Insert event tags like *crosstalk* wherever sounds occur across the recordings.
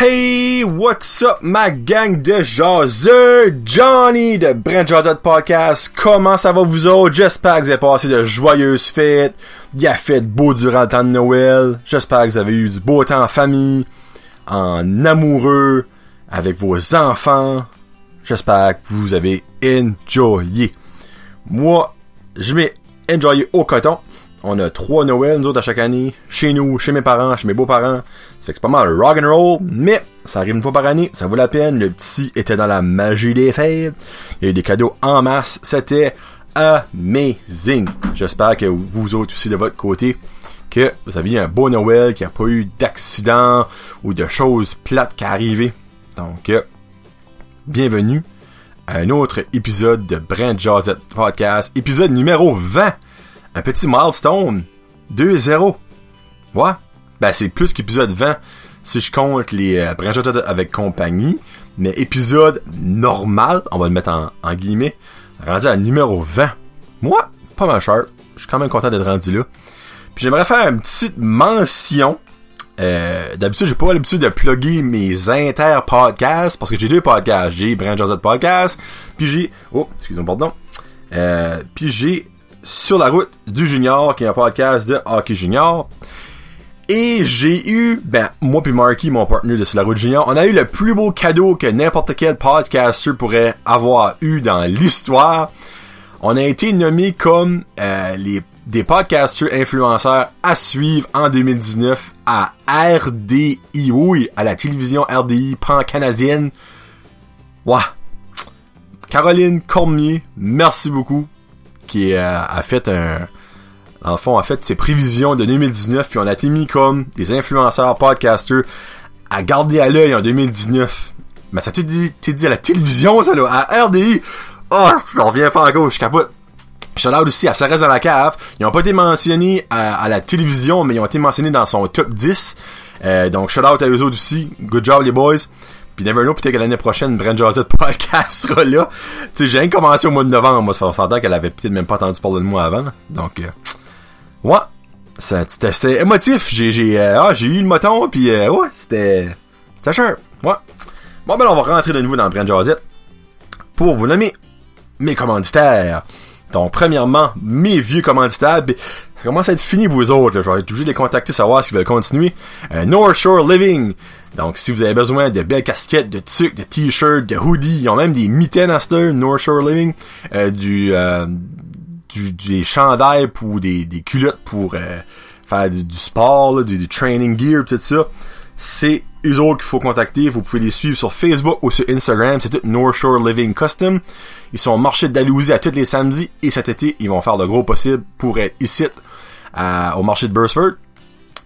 Hey, what's up ma gang de jaseux? Johnny de Brent Podcast. Comment ça va vous autres? J'espère que vous avez passé de joyeuses fêtes. Il a fait beau durant le temps de Noël. J'espère que vous avez eu du beau temps en famille, en amoureux, avec vos enfants. J'espère que vous avez enjoyé. Moi, je m'ai enjoyé au coton. On a trois Noëls, nous autres, à chaque année. Chez nous, chez mes parents, chez mes beaux-parents. Que c'est pas mal rock and roll, mais ça arrive une fois par année, ça vaut la peine. Le petit était dans la magie des fêtes. Il y a eu des cadeaux en masse. C'était amazing. J'espère que vous autres aussi de votre côté, que vous aviez un beau Noël, qu'il n'y a pas eu d'accident ou de choses plates qui arrivaient. Donc, euh, bienvenue à un autre épisode de Brand Josette Podcast, épisode numéro 20 un petit milestone. 2-0. Ouais. Ben, c'est plus qu'épisode 20 si je compte les euh, avec compagnie. Mais épisode normal, on va le mettre en, guillemets, rendu à numéro 20. Moi, pas mal cher. Je suis quand même content d'être rendu là. Puis j'aimerais faire une petite mention. Euh, D'habitude, j'ai pas l'habitude de plugger mes inter-podcasts parce que j'ai deux podcasts. J'ai Brand Josette Podcast, puis j'ai... Oh, excusez-moi, pardon. Euh, puis j'ai sur la route du junior, qui est un podcast de hockey junior. Et j'ai eu, ben, moi puis Marky, mon partenaire de Sur la route junior, on a eu le plus beau cadeau que n'importe quel podcaster pourrait avoir eu dans l'histoire. On a été nommé comme euh, les des podcasters influenceurs à suivre en 2019 à RDI, oui, à la télévision RDI pan-canadienne. Wow. Caroline Cormier, merci beaucoup qui euh, a fait un le fond a fait ses prévisions de 2019 puis on a été mis comme des influenceurs podcasters à garder à l'œil en 2019 mais ça t'est dit, dit à la télévision ça là à RDI oh je reviens pas encore je capote Shout out aussi à reste dans la cave. Ils ont pas été mentionnés à, la télévision, mais ils ont été mentionnés dans son top 10. Euh, donc shout out à eux autres aussi. Good job les boys. Puis never know, peut-être que l'année prochaine, Brent Josette *laughs* Podcast sera là. Tu sais, j'ai rien commencé au mois de novembre, moi, ça fait s'entend qu'elle avait peut-être même pas entendu parler de moi avant. Donc, euh, ouais, c'était émotif. Euh, ah, j'ai eu le moton, puis euh, ouais, c'était c'était cher. Ouais. Bon, ben on va rentrer de nouveau dans Brent Josette pour vous nommer mes commanditaires. Donc, premièrement, mes vieux commanditaires. Ben, ça commence à être fini pour vous autres. Là. Je vais être obligé de les contacter, savoir s'ils veulent continuer. Euh, North Shore Living. Donc, si vous avez besoin de belles casquettes, de tucs, de t-shirts, de hoodies, ils ont même des mitaines à North Shore Living, euh, du, du, des chandails ou des, des culottes pour euh, faire du, sport, du, du, training gear, tout ça. C'est eux autres qu'il faut contacter. Vous pouvez les suivre sur Facebook ou sur Instagram. C'est tout North Shore Living Custom. Ils sont au marché de à tous les samedis et cet été, ils vont faire le gros possible pour être ici au marché de Burstford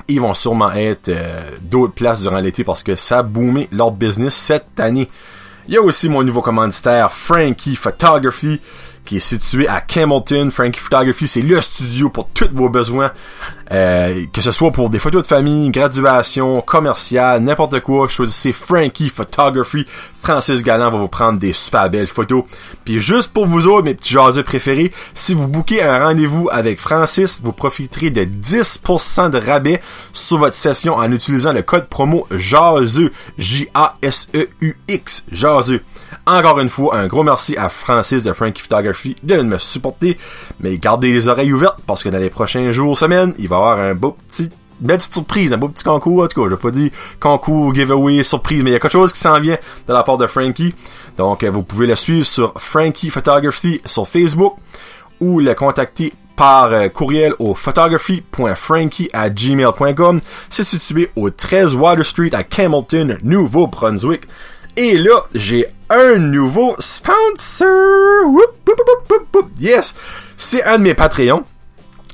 ils vont sûrement être euh, d'autres places durant l'été parce que ça a boomé leur business cette année. Il y a aussi mon nouveau commanditaire, Frankie Photography qui est situé à Campbellton. Frankie Photography, c'est le studio pour tous vos besoins, euh, que ce soit pour des photos de famille, graduation, commercial, n'importe quoi. Choisissez Frankie Photography. Francis Galland va vous prendre des super belles photos. Puis juste pour vous autres, mes petits jaseux préférés, si vous bouquez un rendez-vous avec Francis, vous profiterez de 10% de rabais sur votre session en utilisant le code promo JASEU. J-A-S-E-U-X. JASEU. Encore une fois, un gros merci à Francis de Frankie Photography de me supporter. Mais gardez les oreilles ouvertes parce que dans les prochains jours, semaines, il va y avoir un beau petit une belle petite surprise, un beau petit concours, en tout cas, je pas dire concours, giveaway, surprise, mais il y a quelque chose qui s'en vient de la part de Frankie. Donc, euh, vous pouvez le suivre sur Frankie Photography sur Facebook ou le contacter par euh, courriel au photography.frankie à gmail.com. C'est situé au 13 Water Street à Campbellton, Nouveau-Brunswick. Et là, j'ai un nouveau sponsor. yes! C'est un de mes Patreons,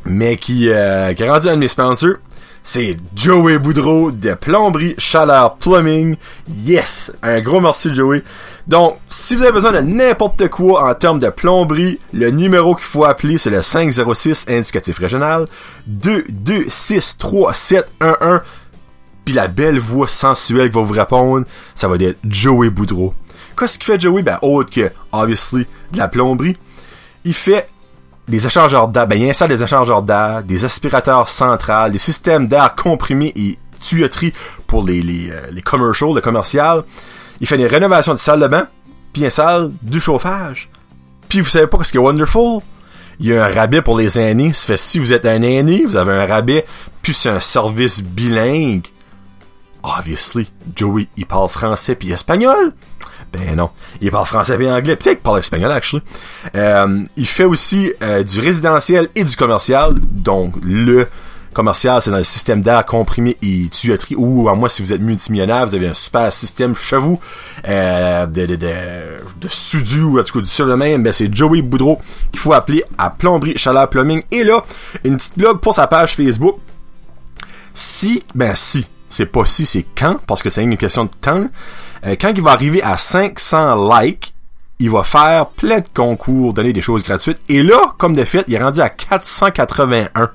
mais qui, euh, qui a rendu un de mes sponsors. C'est Joey Boudreau de Plomberie Chaleur Plumbing. Yes! Un gros merci Joey. Donc, si vous avez besoin de n'importe quoi en termes de plomberie, le numéro qu'il faut appeler, c'est le 506 indicatif régional 2263711 puis la belle voix sensuelle qui va vous répondre, ça va être Joey Boudreau. Qu'est-ce qu'il fait Joey? Ben, autre que, obviously, de la plomberie. Il fait des échangeurs d'air, ben, il installe des échangeurs d'air, des aspirateurs centrales, des systèmes d'air comprimé et tuyauterie pour les, les, euh, les commercials, le commercial. Il fait des rénovations de salle de bain, puis une salle, du chauffage. Puis vous savez pas ce qui est wonderful? Il y a un rabais pour les aînés. Si vous êtes un aîné, vous avez un rabais, puis c'est un service bilingue. Obviously, Joey, il parle français puis espagnol? Ben non, il parle français et anglais, peut-être qu'il parle espagnol, actually. Euh, il fait aussi euh, du résidentiel et du commercial, donc le commercial, c'est dans le système d'air comprimé et tuyauterie, ou à moi, si vous êtes multimillionnaire, vous avez un super système chez vous, euh, de, de, ou en tout cas du même, ben c'est Joey Boudreau qu'il faut appeler à Plomberie Chaleur Plumbing. Et là, une petite blog pour sa page Facebook. Si, ben si, c'est pas si, c'est quand, parce que c'est une question de temps. Euh, quand il va arriver à 500 likes, il va faire plein de concours, donner des choses gratuites. Et là, comme de fait, il est rendu à 481.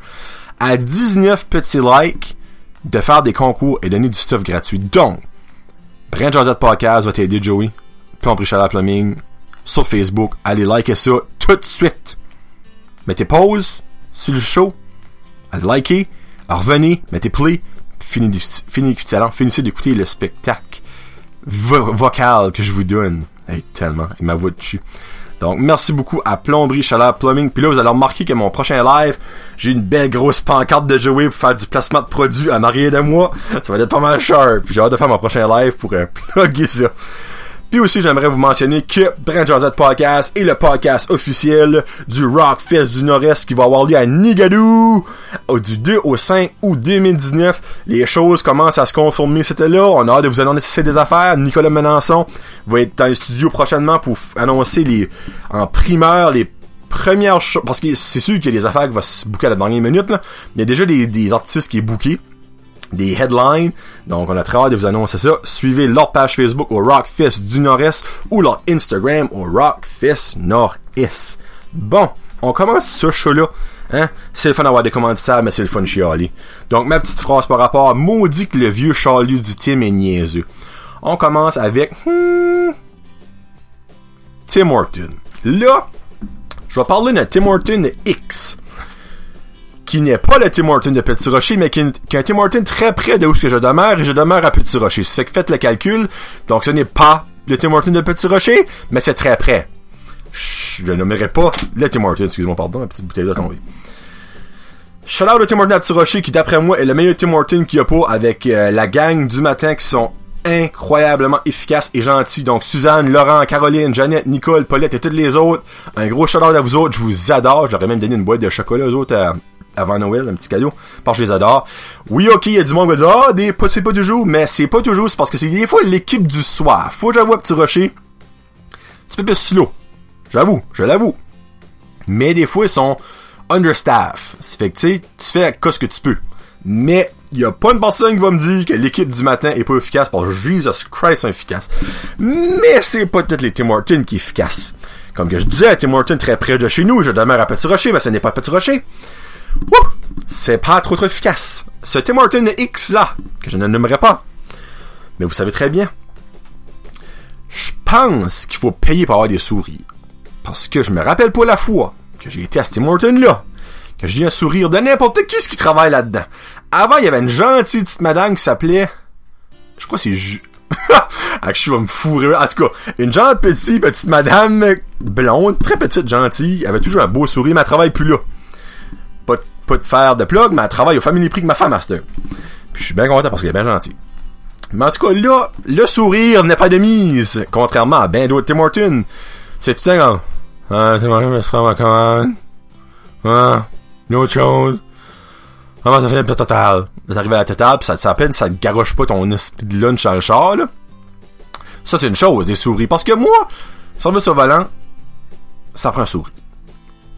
À 19 petits likes, de faire des concours et donner du stuff gratuit. Donc, Brand Josette Podcast va t'aider, Joey. Plomberie Chaleur Plumbing. Sur Facebook. Allez liker ça tout de suite. Mettez pause sur le show. Allez liker. Revenez. Mettez play. Finissez, d'écouter le spectacle vocal que je vous donne. Hey, tellement. Il m'a voix dessus. Donc, merci beaucoup à Plomberie Chaleur Plumbing. Puis là, vous allez remarquer que mon prochain live, j'ai une belle grosse pancarte de jouer pour faire du placement de produits à marier de moi. Ça va être pas mal cher. Puis j'ai hâte de faire mon prochain live pour euh, *laughs* plugger ça. Puis aussi, j'aimerais vous mentionner que Josette Podcast est le podcast officiel du Rock Fest du Nord-Est qui va avoir lieu à Nigadou du 2 au 5 août 2019. Les choses commencent à se conformer, c'était là. On a hâte de vous annoncer des affaires. Nicolas Melançon va être dans les studios prochainement pour annoncer les en primeur les premières choses. Parce que c'est sûr qu'il y a des affaires qui vont se booker à la dernière minute, là. Il y a déjà des, des artistes qui est booké des headlines. Donc, on a très hâte de vous annoncer ça. Suivez leur page Facebook au Rockfest du Nord-Est ou leur Instagram au Rockfest Nord-Est. Bon, on commence ce show-là. Hein? C'est le fun d'avoir des commanditaires, mais c'est le fun chialer. Donc, ma petite phrase par rapport maudit que le vieux Charlie du team est niaiseux. On commence avec hmm, Tim Horton. Là, je vais parler de Tim Horton X qui n'est pas le Tim Horton de Petit Rocher, mais qui, est un Tim Horton très près de où je demeure, et je demeure à Petit Rocher. Ça fait que faites le calcul. Donc ce n'est pas le Tim Horton de Petit Rocher, mais c'est très près. je ne nommerai pas le Tim Horton, excusez-moi, pardon, la petite bouteille de tombée. Shout out au Tim Horton à Petit Rocher, qui d'après moi est le meilleur Tim Horton qu'il y a pas avec euh, la gang du matin qui sont incroyablement efficaces et gentils. Donc Suzanne, Laurent, Caroline, Jeannette, Nicole, Paulette et toutes les autres. Un gros shout out à vous autres. Je vous adore. J'aurais même donné une boîte de chocolat aux autres à, avant Noël, un petit cadeau, parce que je les adore. Oui, ok, il y a du monde qui va dire, ah, des, c'est pas toujours, mais c'est pas toujours, c'est parce que c'est des fois l'équipe du soir. Faut que j'avoue Petit Rocher, tu peux plus slow. J'avoue, je l'avoue. Mais des fois, ils sont understaff. Ça fait que, tu sais, tu fais ce que tu peux. Mais, il y a pas une personne qui va me dire que l'équipe du matin est pas efficace parce que Jesus Christ est efficace. Mais c'est pas toutes les Tim Hortons qui est efficace. Comme que je disais, Tim Hortons très près de chez nous, je demeure à Petit Rocher, mais ce n'est pas Petit Rocher c'est pas trop trop efficace. Ce Tim Horton X là, que je ne nommerai pas, mais vous savez très bien, je pense qu'il faut payer pour avoir des souris. Parce que je me rappelle pas la fois que j'ai été à ce Tim Horton là, que j'ai un sourire de n'importe qui qui travaille là-dedans. Avant, il y avait une gentille petite madame qui s'appelait, je crois que c'est Ju... *laughs* je vais me fourrer. En tout cas, une gentille petite, petite madame blonde, très petite, gentille, avait toujours un beau sourire, mais elle travaille plus là pas de faire de plug, mais elle travaille au Family Prix que ma femme, Master. Puis je suis bien content parce qu'elle est bien gentille. Mais en tout cas, là, le sourire n'est pas de mise, contrairement à ben d'autres Tim Hortons. C'est tout ça ah, Tim Hortons, je prends ma commande. Ah, une autre chose. Comment ça fait peu total? Vous arrivez à la totale, pis ça, ça peine, ça te garoche pas ton esprit de lunch dans le char, là. Ça, c'est une chose, des souris. Parce que moi, service au volant, ça prend un souris.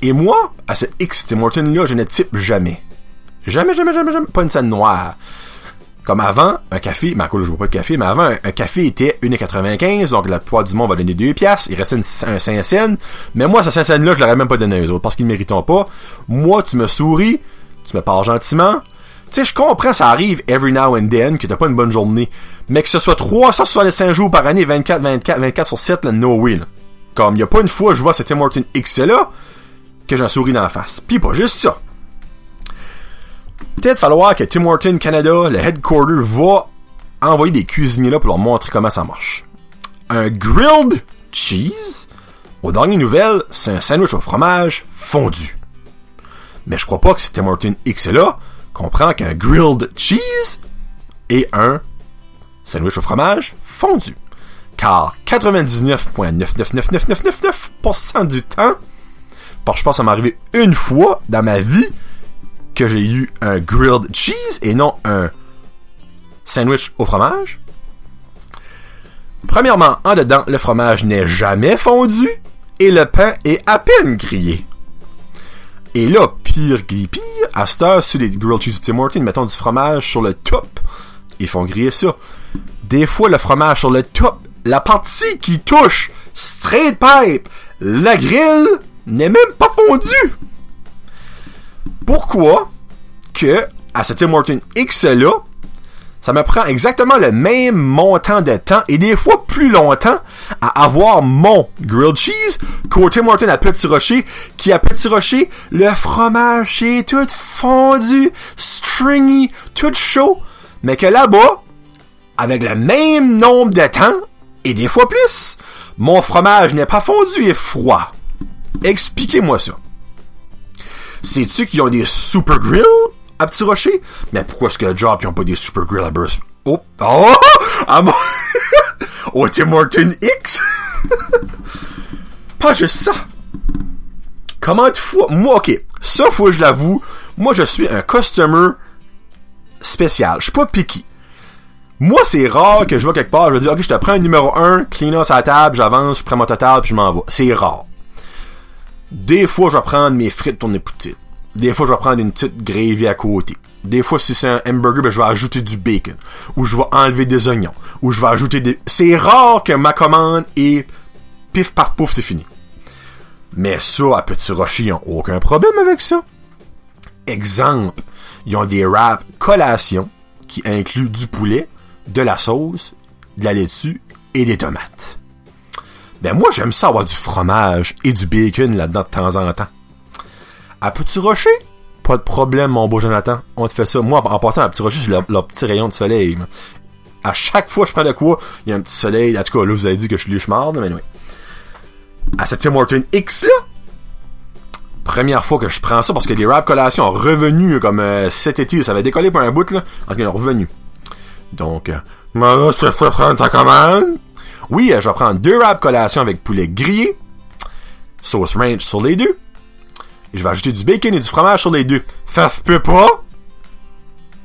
Et moi, à ce X Tim Horton-là, je ne type jamais. Jamais, jamais, jamais, jamais. Pas une scène noire. Comme avant, un café, mais à quoi je vois pas de café, mais avant, un, café était 1,95, donc la poids du monde va donner 2 piastres, il restait un 5 cents, mais moi, ce 5 cents-là, je l'aurais même pas donné aux autres, parce qu'ils ne méritent pas. Moi, tu me souris, tu me parles gentiment, tu sais, je comprends, ça arrive every now and then, que t'as pas une bonne journée, mais que ce soit 365 jours par année, 24, 24, 24 sur 7, là, no way, là. Comme, y a pas une fois, je vois ce Tim Horton X là, que j'en souris dans la face. Puis pas juste ça. peut-être falloir que Tim Horton Canada, le headquarter, va envoyer des cuisiniers là pour leur montrer comment ça marche. Un grilled cheese, aux dernières nouvelles, c'est un sandwich au fromage fondu. Mais je crois pas que c'est Tim Horton X là comprend qu'un grilled cheese est un sandwich au fromage fondu. Car 99,999999% du temps, que je pense que ça m'est arrivé une fois dans ma vie que j'ai eu un grilled cheese et non un sandwich au fromage. Premièrement, en dedans, le fromage n'est jamais fondu et le pain est à peine grillé. Et là, pire pire, à cette heure, sur les grilled cheese de Tim Hortons, mettons du fromage sur le top. Ils font griller ça. Des fois, le fromage sur le top, la partie qui touche straight pipe, la grille, n'est même pas fondue. Pourquoi que, à ce Tim Hortons X-là, ça me prend exactement le même montant de temps et des fois plus longtemps à avoir mon grilled cheese qu'au Tim Hortons à Petit Rocher qui à Petit Rocher le fromage est tout fondu, stringy, tout chaud, mais que là-bas avec le même nombre de temps et des fois plus, mon fromage n'est pas fondu et froid. Expliquez-moi ça. Sais-tu qu'ils ont des super grills à Petit Rocher? Mais pourquoi est-ce que job, ils ont pas des super grills à Burst? Oh! Oh! Ah, mon... *laughs* Au Tim X? *laughs* pas juste ça. Comment de fois? Moi, ok. Ça, faut que je l'avoue. Moi, je suis un customer spécial. Je suis pas picky. Moi, c'est rare que je vois quelque part, je vais dire, ok, je te prends un numéro 1, clean sur la table, j'avance, je prends mon total, puis je m'en vais. C'est rare. Des fois, je vais prendre mes frites tournées petites. Des fois, je vais prendre une petite gravy à côté. Des fois, si c'est un hamburger, ben, je vais ajouter du bacon. Ou je vais enlever des oignons. Ou je vais ajouter des... C'est rare que ma commande est pif paf pouf, c'est fini. Mais ça, à Petit Rocher, ils ont aucun problème avec ça. Exemple, ils ont des wraps collation qui incluent du poulet, de la sauce, de la laitue et des tomates. Ben moi, j'aime ça avoir du fromage et du bacon là-dedans de temps en temps. À Petit Rocher, pas de problème, mon beau Jonathan. On te fait ça. Moi, en passant à Petit Rocher, j'ai leur, petit rayon de soleil. À chaque fois que je prends de quoi, il y a un petit soleil. En tout cas, là, vous avez dit que je suis lichmarde, mais oui. À cette Tim Horton X là, première fois que je prends ça, parce que les rap collations ont revenu comme euh, cet été, ça avait décollé pour un bout, là. En ils ont revenu. Donc, euh, je peux prendre ta commande. Oui, euh, je vais prendre deux wraps collations avec poulet grillé, sauce ranch sur les deux. Et je vais ajouter du bacon et du fromage sur les deux. Ça se peut pas?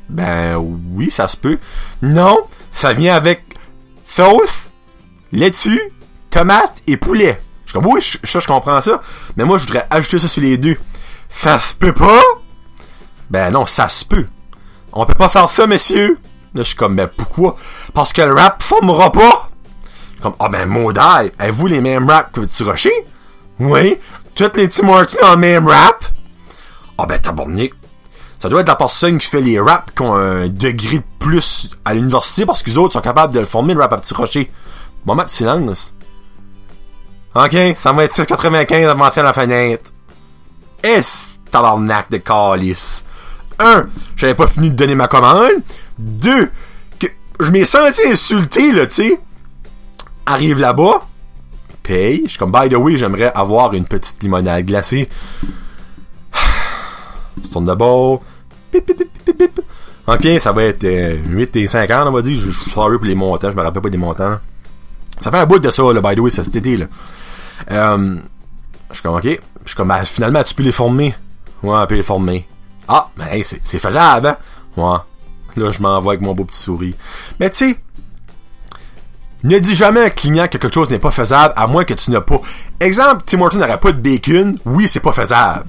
Ben oui, ça se peut. Non, ça vient avec sauce, laitue, tomate et poulet. Je suis comme, oui, ça, je comprends ça. Mais moi, je voudrais ajouter ça sur les deux. Ça se peut pas? Ben non, ça se peut. On peut pas faire ça, messieurs. Là, je suis comme, ben pourquoi? Parce que le rap formera pas. Comme, ah ben maudit, avez-vous les mêmes raps que Petit Rocher? Oui. Toutes les Tim Hortons ont le même rap? Ah ben tabarnak. Ça doit être la personne qui fait les raps qui ont un degré de plus à l'université parce que les autres sont capables de le former le rap à Petit Rocher. Moment de silence. Ok, ça va être 695 avant de la fenêtre. Est tabarnak de calice? Un, j'avais pas fini de donner ma commande. Deux, que je m'ai senti insulté, là, tu sais. Arrive là-bas, paye. Je suis comme, by the way, j'aimerais avoir une petite limonade glacée. *sighs* Se tourne d'abord. Pip, pip, pip, pip, Ok, ça va être 8 et 50, on va dire. Je suis sorry pour les montants, je me rappelle pas des montants. Ça fait un bout de ça, là, by the way, ça cet été, là. Euh, je suis comme, ok. Je suis comme, ben, finalement, tu peux les former. Ouais, tu peux les former. Ah, ben, c'est faisable, hein? Ouais. Là, je m'envoie avec mon beau petit souris. Mais tu sais, ne dis jamais à un client que quelque chose n'est pas faisable, à moins que tu n'as pas. Exemple, Tim Horton n'aurait pas de bacon. Oui, c'est pas faisable.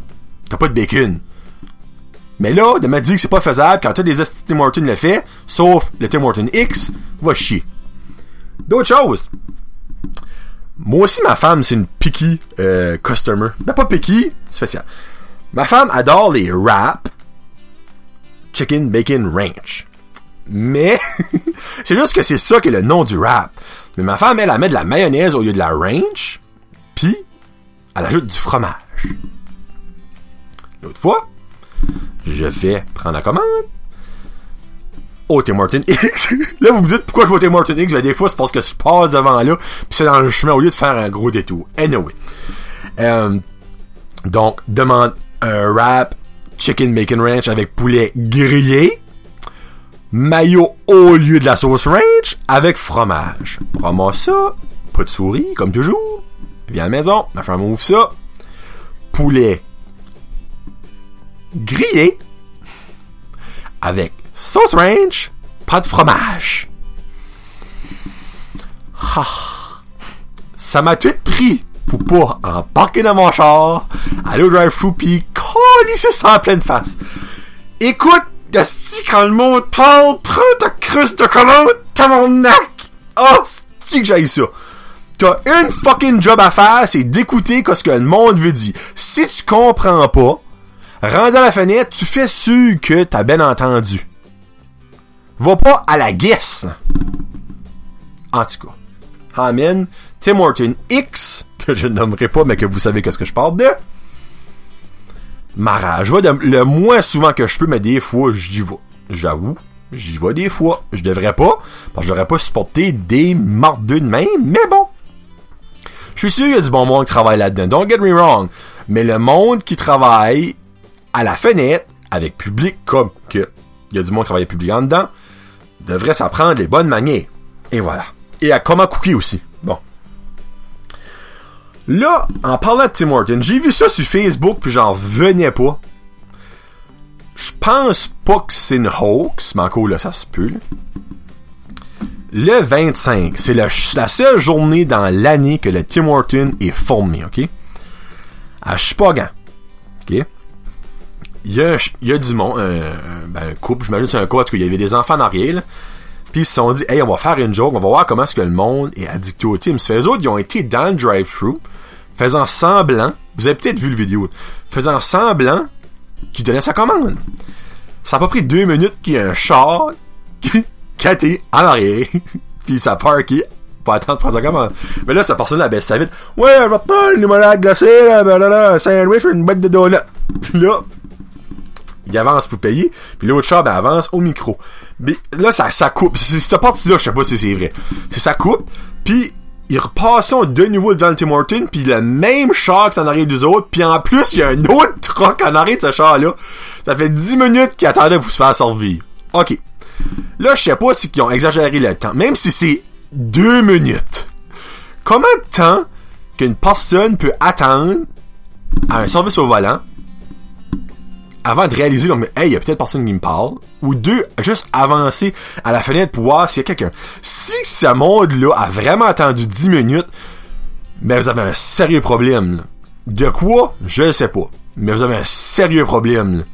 T'as pas de bacon. Mais là, de me dire que c'est pas faisable quand t'as des Tim Horton le fait, sauf le Tim Horton X, va chier. D'autres choses. Moi aussi, ma femme, c'est une picky euh, customer. Ben, pas picky, spécial. Ma femme adore les wraps Chicken Bacon Ranch. Mais, *laughs* c'est juste que c'est ça qui est le nom du wrap. Mais ma femme, elle, elle met de la mayonnaise au lieu de la ranch, puis elle ajoute du fromage. L'autre fois, je vais prendre la commande au Tim Horton X. *laughs* là, vous me dites pourquoi je vais Tim Horton X, ben, des fois, c'est parce que je passe devant là, puis c'est dans le chemin au lieu de faire un gros détour. Anyway. Euh, donc, demande un wrap chicken bacon ranch avec poulet grillé, mayo au lieu de la sauce ranch avec fromage. Prends-moi ça, pas de souris, comme toujours. Viens à la maison, ma femme ouvre ça. Poulet grillé avec sauce ranch, pas de fromage. Ah. Ça m'a tout pris pour pas embarquer dans mon char, aller au drive-thru pis coller ça en pleine face. Écoute, si quand le monde parle, prends ta cruste de commande, nac! Oh, si que j'aille ça. T'as une fucking job à faire, c'est d'écouter ce que le monde veut dire. Si tu comprends pas, rendu à la fenêtre, tu fais sûr que t'as bien entendu. Va pas à la guesse. En tout cas. Amen. Tim Horton X, que je ne nommerai pas, mais que vous savez qu'est-ce que je parle de. Mara, je vais le moins souvent que je peux, mais des fois, j'y vais. J'avoue, j'y vais des fois. Je devrais pas, parce que j'aurais pas supporté des mordeux de même, mais bon. Je suis sûr qu'il y a du bon monde qui travaille là-dedans. Don't get me wrong. Mais le monde qui travaille à la fenêtre, avec public, comme que il y a du monde qui travaille public en dedans, devrait s'apprendre les bonnes manières. Et voilà. Et à comment cookie aussi. Là, en parlant de Tim Horton, j'ai vu ça sur Facebook puis j'en revenais pas. Je pense pas que c'est une hoax, mais encore là, ça se peut. Le 25, c'est la, seule journée dans l'année que le Tim Horton est formé, ok? À Chupagan. Ok? Il y a, il y a du monde, un, ben, un couple, j'imagine c'est un couple, parce qu'il y avait des enfants en arrière. Puis ils se sont dit, hey, on va faire une joke, on va voir comment est-ce que le monde est addicté au Tim. Les autres, ils ont été dans le drive-thru, faisant semblant, vous avez peut-être vu le vidéo, faisant semblant qu'il donnait sa commande. Ça a pas pris deux minutes qu'il y a un char *laughs* qui, a été en arrière, *laughs* puis ça parké pas attendre de prendre sa commande. Mais là, sa personne la baisse sa vite. Ouais, je vais prendre une limonade glacée, là, ben là, là, sandwich, une boîte de donuts. là, il avance pour payer, puis l'autre char, ben, avance au micro. Mais là, ça, ça coupe. Cette partie-là, je sais pas si c'est vrai. C'est ça coupe, puis ils repassent de nouveau devant le Tim Horton, puis le même char qui en arrière des autres, puis en plus, il y a un autre *laughs* truck en arrière de ce char-là. Ça fait 10 minutes qu'ils attendaient pour se faire servir. OK. Là, je sais pas si ils ont exagéré le temps. Même si c'est 2 minutes. Combien de temps qu'une personne peut attendre à un service au volant avant de réaliser comme hey, il y a peut-être personne qui me parle ou deux, juste avancer à la fenêtre pour voir s'il y a quelqu'un. Si ce monde-là a vraiment attendu 10 minutes, mais vous avez un sérieux problème. De quoi? Je ne sais pas. Mais vous avez un sérieux problème.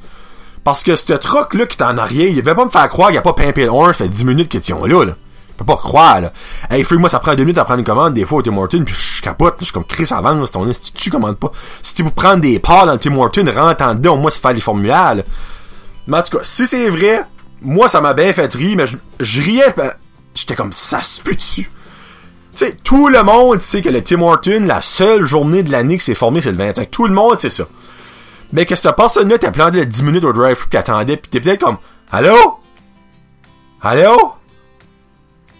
Parce que ce truc-là qui est en arrière, il va pas me faire croire qu'il n'y a pas pimpé le 1, fait 10 minutes qu'ils sont là, là peux pas croire, là. Hey, moi, ça prend deux minutes à prendre une commande, des fois, au Tim Horton, puis je capote, je suis comme Chris avance, ton institut commande pas. Si tu veux prendre des parts dans le Tim Horton, rentre en dedans, moi, c'est faire les formulaires, là. Mais en tout cas, si c'est vrai, moi, ça m'a bien fait rire, mais je, riais, ben, j'étais comme, ça se peut dessus. Tu sais, tout le monde sait que le Tim Horton, la seule journée de l'année qui s'est formé, c'est le 25. Tout le monde sait ça. Mais que cette personne-là t'as planté 10 minutes au drive-thru qui attendait, pis t'es peut-être comme, Allô? Allô?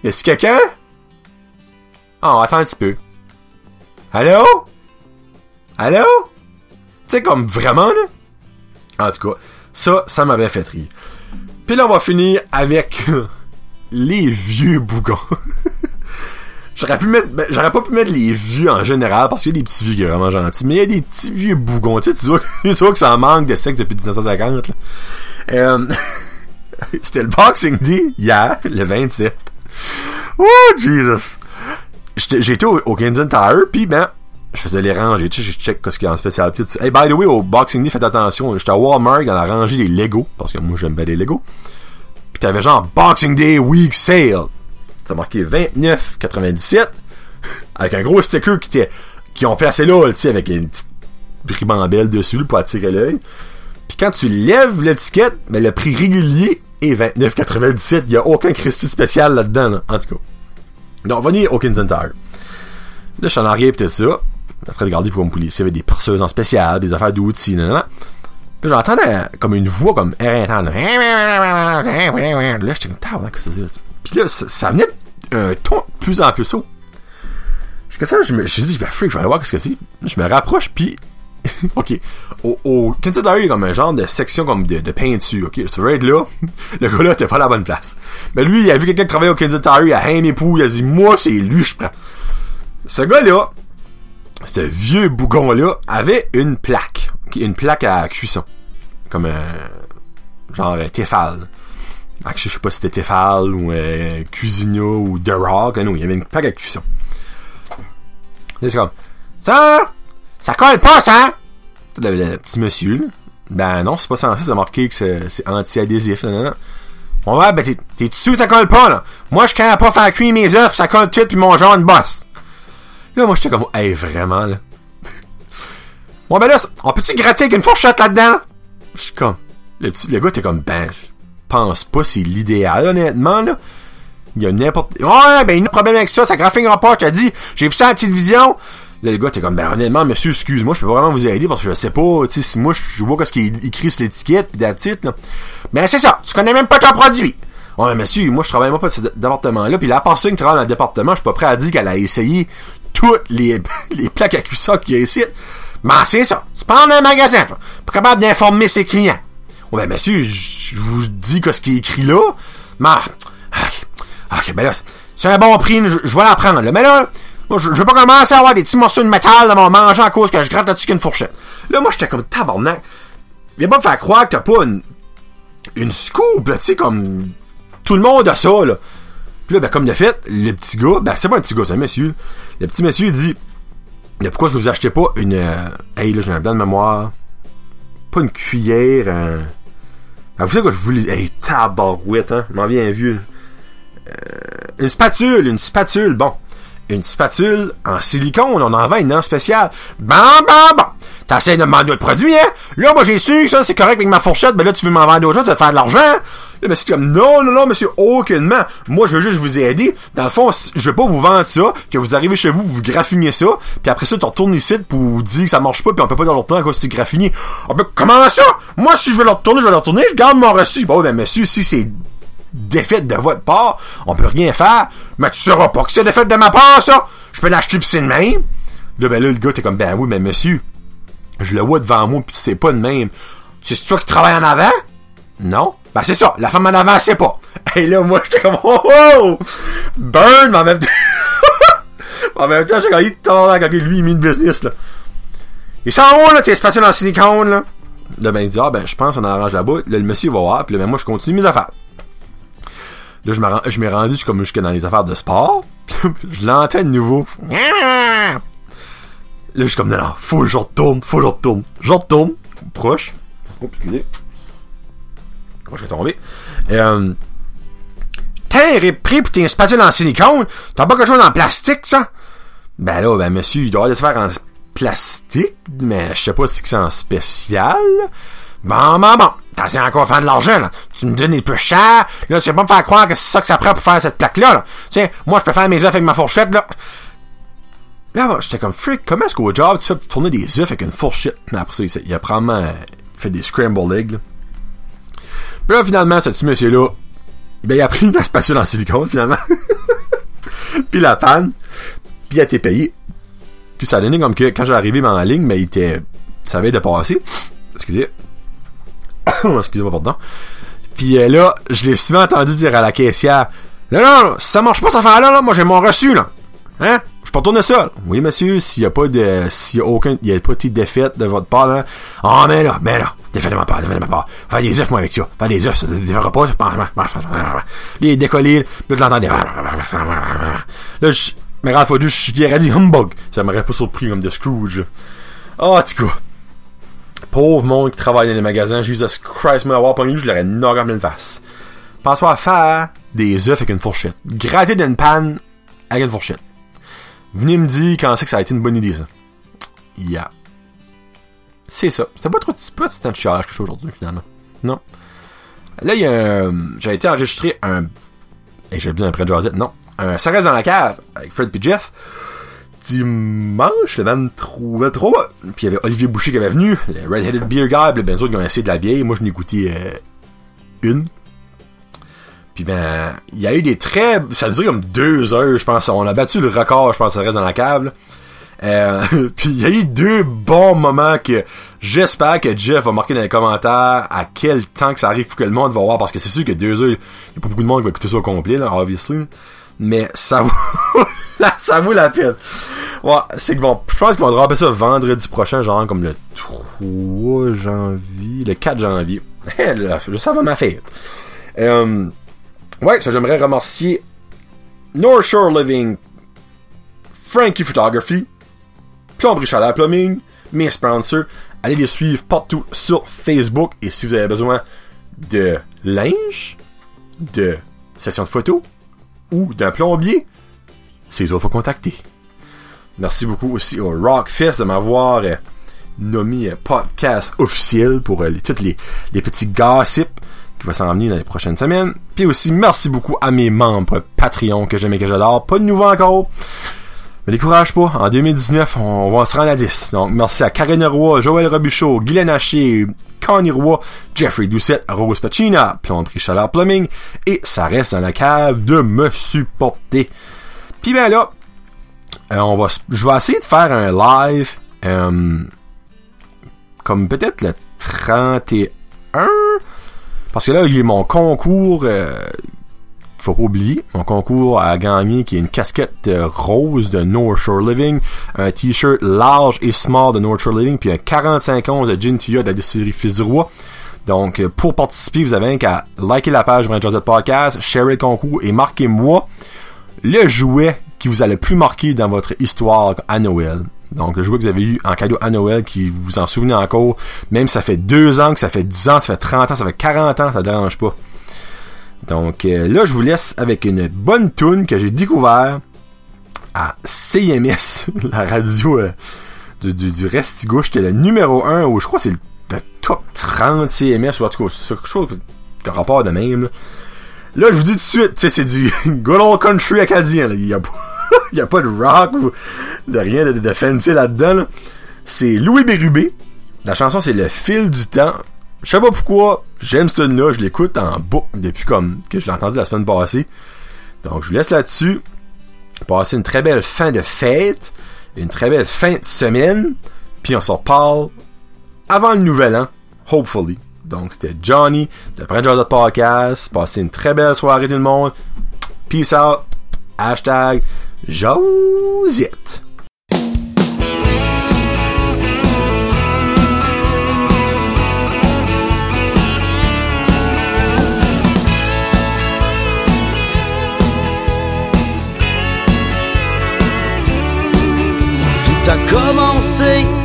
Y a-t-il quelqu'un? Oh, attends un petit peu. Allô? Allô? Tu sais, comme vraiment, là? En tout cas, ça, ça m'avait fait rire. Puis là, on va finir avec *laughs* les vieux bougons. *laughs* j'aurais pu mettre, ben, j'aurais pas pu mettre les vieux en général parce qu'il y a des petits vieux qui sont vraiment gentils, mais il y a des petits vieux bougons. Tu sais, tu vois, *laughs* tu vois que ça manque de sexe depuis 1950, là. Euh, c'était le Boxing Day hier, le 27. Oh, Jesus! J'ai été au, au Kensington Tire, puis ben, je faisais les rangées, tu sais, je check ce qu'il y a en spécial. Pis, hey, by the way, au Boxing Day, faites attention, j'étais à Walmart dans la rangée des Lego, parce que moi, j'aime bien les Lego. Puis t'avais genre Boxing Day Week Sale. Ça marqué 29,97, avec un gros sticker qui était, qui ont placé là, tu sais, avec une petite ribambelle dessus, pour attirer l'œil. Puis quand tu lèves l'étiquette, mais le prix régulier et 29,97. Il n'y a aucun Christy spécial là-dedans, en tout cas. Donc, venir au Kensington Là, je suis en arrière, peut-être ça. Je de regarder pour me pouiller s'il y avait des perceuses en spécial, des affaires d'outils, nan. Puis j'entendais comme une voix comme. Là, j'étais comme? Puis là, ça, venait un ton de plus en plus haut. Que ça, je me suis dit, ben, freak, je vais aller voir qu'est-ce que c'est. Je me rapproche, puis *laughs* ok. Au, au il y a comme un genre de section comme de, de peinture, ok. Tu vas être là, *laughs* le gars là, t'es pas à la bonne place. Mais lui, il a vu quelqu'un qui travaillait au Kansas Diary, il a rien mes poux, il a dit, moi, c'est lui, je prends. Ce gars-là, ce vieux bougon-là, avait une plaque. ok, Une plaque à cuisson. Comme, euh, genre, euh, Tefal. Ah, Je sais pas si c'était Tefal ou euh, Cuisina ou The Rock. Non, il y avait une plaque à cuisson. C'est comme, ça, ça colle pas, ça! Le, le petit monsieur, là. Ben non, c'est pas censé, c'est marqué que c'est anti-adhésif, là, là, là. Bon, ouais, ben t'es, que ça colle pas, là? Moi, je quand pas faire cuire mes œufs, ça colle tout, puis mon jaune bosse. Là, moi, j'étais comme, hey, vraiment, là. *laughs* bon, ben là, on peut-tu gratter avec une fourchette là-dedans? Je suis comme, le petit, le gars, t'es comme, ben, je pense pas, c'est l'idéal, honnêtement, là. Il y a n'importe... Ouais, ben, il y a un problème avec ça, ça graphiquera pas, je t'ai dit. J'ai vu ça à la télévision. Là, le gars, t'es comme, ben, honnêtement, monsieur, excuse-moi, je peux pas vraiment vous aider parce que je sais pas, tu sais, moi, je vois ce qui est écrit sur l'étiquette pis titre là. Ben, c'est ça, tu connais même pas ton produit. Ouais, monsieur, moi, je travaille même pas de ce département-là, puis la personne qui travaille dans le département, je suis pas prêt à dire qu'elle a essayé toutes les, *laughs* les plaques à cuisson qu'il y a ici. Ben, c'est ça. Tu prends un magasin, toi, pour capable d'informer ses clients. Ouais, ben, monsieur, je vous dis que ce qui est écrit là, mais, ok, ok, ben là, c'est- un bon prix, je vais la prendre, là. Mais là, moi, je, je vais pas commencer à avoir des petits morceaux de métal dans mon manger à cause que je gratte là-dessus qu'une fourchette. Là, moi, j'étais comme tabarnak. Viens pas me faire croire que t'as pas une, une scoop, là, tu sais, comme, tout le monde a ça, là. Puis là, ben, comme de fait, le petit gars, ben, c'est pas un petit gars, c'est un monsieur. Le petit monsieur, il dit, mais pourquoi je vous achetez pas une, euh, hey, là, j'ai un blanc de mémoire. Pas une cuillère, un, ah, vous savez quoi, je voulais, hey, tabarouette, hein, m'en viens vieux. Euh, une spatule, une spatule, bon. Une spatule en silicone, on en vend une en spéciale. Bon, bon, bon. T'essayes de me vendre le produit, hein? Là, moi, j'ai su que ça, c'est correct avec ma fourchette, ben là, tu veux m'en vendre d'autres choses, tu veux faire de l'argent? Là, monsieur, comme, non, non, non, monsieur, aucunement. Moi, je veux juste vous aider. Dans le fond, je veux pas vous vendre ça, que vous arrivez chez vous, vous graffinez ça, puis après ça, tu retournes ici pour vous dire que ça marche pas, puis on peut pas dans le temps à cause du graffini. Ah, ben, comment ça? Moi, si je veux le retourner, je vais le retourner, je garde mon reçu. Bon, ben, monsieur, si c'est défaite de votre part, on peut rien faire. Mais tu sauras pas que c'est défaite de ma part, ça. Je peux l'acheter pis c'est le même. Là, ben là, le gars, t'es comme, ben oui, mais monsieur, je le vois devant moi pis c'est pas de même. C'est toi qui travaille en avant? Non. Ben c'est ça, la femme en avant, c'est pas. *laughs* Et là, moi, j'étais comme, oh, oh! Burn, mais en même temps... *laughs* même temps, j'ai quand il quand lui, il une business, là. Ils sont où, là, tes spatules en silicone, là? Là, ben, il dit, ah, ben, je pense qu'on arrange là-bas. Là, le monsieur va voir, puis là, ben, moi, je continue mes affaires. Là, je m'ai ren- je m'ai rendu suis comme jusque dans les affaires de sport. *laughs* je l'entends de nouveau. Là, je suis comme, non, faut que je retourne, faut que je retourne. Je retourne, proche. Oups, excusez. Oh, je vais tomber. Euh, T'es pris pour tes en silicone. T'as pas quelque chose en plastique, ça? Ben là, ben monsieur, il doit aller se faire en plastique, mais je sais pas si c'est en spécial. Bon, bon, bon. T'as encore à faire de l'argent, là. Tu me donnes les plus chers. Là, tu vas pas me faire croire que c'est ça que ça prend pour faire cette plaque-là, là. Tiens, moi, je peux faire mes œufs avec ma fourchette, là. Là, j'étais comme, freak, comment est-ce qu'au job, tu fais tourner des œufs avec une fourchette? Après ça, il, a probablement fait des scrambled eggs, là. Puis là, finalement, ce petit monsieur-là, ben, il a pris la spatule en silicone, finalement. *laughs* puis la panne. Puis il a été payé. Puis ça a donné comme que quand j'ai arrivé en ligne, mais il était. Ça avait de passer. Excusez. *coughs* Excusez-moi, pardon. Puis euh, là, je l'ai souvent entendu dire à la caissière Là, si ça marche pas cette affaire-là, là, moi j'ai mon reçu, là. Hein? Je peux retourner ça. là. Oui, monsieur, s'il y a pas de. S'il y a aucun. Il y a pas de défaite de votre part, là. Ah, mais là, mais là. Défaite de ma part, défaite de ma part. Faire des œufs, moi, avec ça. Faire des œufs, ça ne défera pas. Il est décollé. Là, tu l'entendais. Là, je. Mais fois deux, je lui aurais dit humbug. Ça m'aurait pas surpris comme de Scrooge. là. Ah, en tout cas. Pauvre monde qui travaille dans les magasins, Jesus Christ, moi, avoir pogné, je l'aurais knocké en face. Pense-toi à faire des œufs avec une fourchette. Gratter d'une panne avec une fourchette. Venez me dire quand c'est que ça a été une bonne idée, ça. Yeah. C'est ça. C'est pas trop, si tant de chialage que je suis aujourd'hui, finalement. Non. Là, il y a un, j'ai été enregistrer un, et j'ai besoin d'un prêt de Josette, non. Un reste dans la cave avec Fred et Jeff. Dimanche, le 23, 23 puis il y avait Olivier Boucher qui avait venu, le Red-Headed Beer Guy, puis ben autres, ils ont essayé de la vieille, moi je n'ai goûté euh, une. Puis ben, il y a eu des très, ça durait comme deux heures, je pense, on a battu le record, je pense, ça reste dans la cave, euh, *laughs* puis il y a eu deux bons moments que j'espère que Jeff va marquer dans les commentaires à quel temps que ça arrive pour que le monde va voir parce que c'est sûr que deux heures, il y a pas beaucoup de monde qui va écouter ça au complet là, obviously. Mais ça *laughs* vaut *laughs* ça vaut la peine. Ouais, c'est que bon, je pense qu'ils vont dropper ça vendredi prochain, genre comme le 3 janvier, le 4 janvier. *laughs* je savais ma fête. Euh, ouais, ça j'aimerais remercier North Shore Living, Frankie Photography, Plomberie Chaleur Plumbing, mes sponsors. Allez les suivre partout sur Facebook. Et si vous avez besoin de linge, de session de photos ou d'un plombier, qu'il faut contacter. Merci beaucoup aussi au Rockfest de m'avoir euh, nommé euh, podcast officiel pour euh, les, toutes les, petits gossips qui va s'en venir dans les prochaines semaines. Puis aussi, merci beaucoup à mes membres Patreon que j'aime et que j'adore. Pas de nouveau encore. Mais décourage pas, en 2019, on va se rendre à 10. Donc, merci à Karine Roy, Joël Robichaud, Guylaine Haché, Connie Roy, Jeffrey Doucette, Rose Pacina, Plomberie Chaleur Plumbing, et ça reste dans la cave de me supporter. Puis ben là, euh, on va, je vais essayer de faire un live, euh, comme peut-être le 31, parce que là, j'ai mon concours euh, faut pas oublier, mon concours à gagner qui est une casquette euh, rose de North Shore Living, un t-shirt large et small de North Shore Living, puis un 45 11 de Gin de la distillerie Fils Roi. Donc, pour participer, vous avez qu'à liker la page Brand Joseph Podcast, share le concours et marquez-moi le jouet qui vous a le plus marqué dans votre histoire à Noël. Donc, le jouet que vous avez eu en cadeau à Noël, qui vous en souvenez encore, même ça fait deux ans, que ça fait 10 ans, ça fait 30 ans, ça fait 40 ans, ça dérange pas. Donc euh, là, je vous laisse avec une bonne tune que j'ai découvert à CMS, *laughs* la radio euh, du, du, du. C'était le numéro 1, ou je crois que c'est le, top 30 CMS, ou en tout cas, c'est quelque chose qui rapport de même. Je vous dis tout de suite, c'est du *laughs* good old country acadien. Il n'y a, *laughs* a, pas de rock, de rien de, fancy là-dedans. C'est Louis Bérubé. La chanson, c'est Le fil du temps. Je sais pas pourquoi, j'aime ce là je l'écoute en boucle depuis comme que je l'ai entendu la semaine passée. Donc je vous laisse là-dessus. Passez une très belle fin de fête, une très belle fin de semaine, puis on s'en parle avant le nouvel an, hopefully. Donc c'était Johnny de Prince Podcast. Passez une très belle soirée tout le monde. Peace out. Hashtag Josette. T'as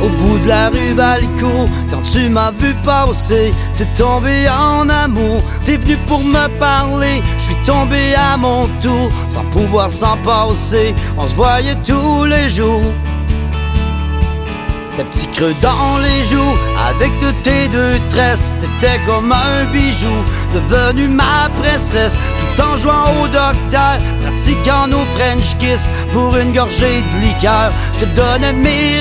au bout de la rue Balco Quand tu m'as vu passer, t'es tombé en amour. T'es venu pour me parler, je suis tombé à mon tour. Sans pouvoir s'en passer, on se voyait tous les jours. Tes petits creux dans les joues, avec de tes deux tresses, t'étais comme un bijou, devenu ma princesse, tout en jouant au docteur, pratiquant nos French kiss, pour une gorgée de liqueur, je te donnais de mes.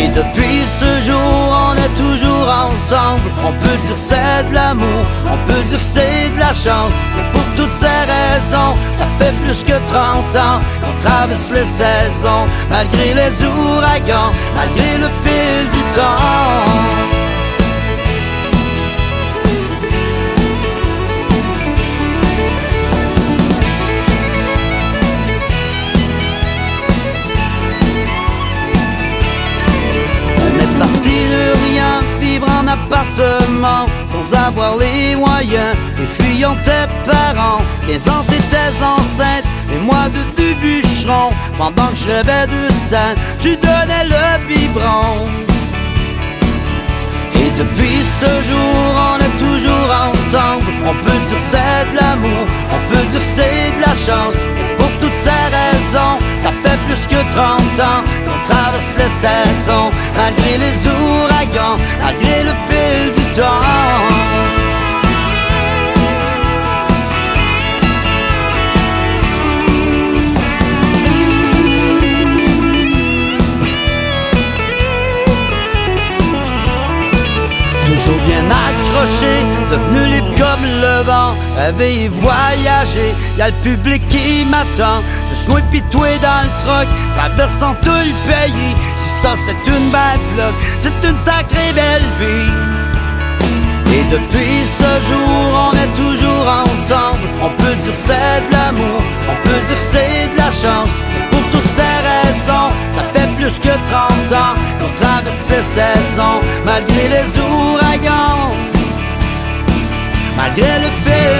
Et depuis ce jour, on est toujours ensemble. On peut dire c'est de l'amour, on peut dire c'est de la chance. Et pour toutes ces raisons, ça fait plus que 30 ans qu'on traverse les saisons, malgré les ouragans, malgré le fil du temps. Avoir les moyens et fuyant tes parents. 15 ans t'étais enceinte et moi de deux bûcherons. Pendant que je rêvais de sein, tu donnais le biberon. Et depuis ce jour, on est toujours ensemble. On peut dire c'est de l'amour, on peut dire c'est de la chance. pour toutes ces raisons, ça fait plus que 30 ans qu'on traverse les saisons, malgré les ouragans, malgré le fil du Toujours bien accroché, devenu libre comme le vent, Avez voyagé, y'a le public qui m'attend. Je suis pitoué dans le truck, traversant tout le pays. Si ça c'est une belle luck, c'est une sacrée belle vie. Depuis ce jour, on est toujours ensemble. On peut dire c'est de l'amour, on peut dire c'est de la chance. Pour toutes ces raisons, ça fait plus que 30 ans qu'on traverse les saisons, malgré les ouragans. Malgré le fait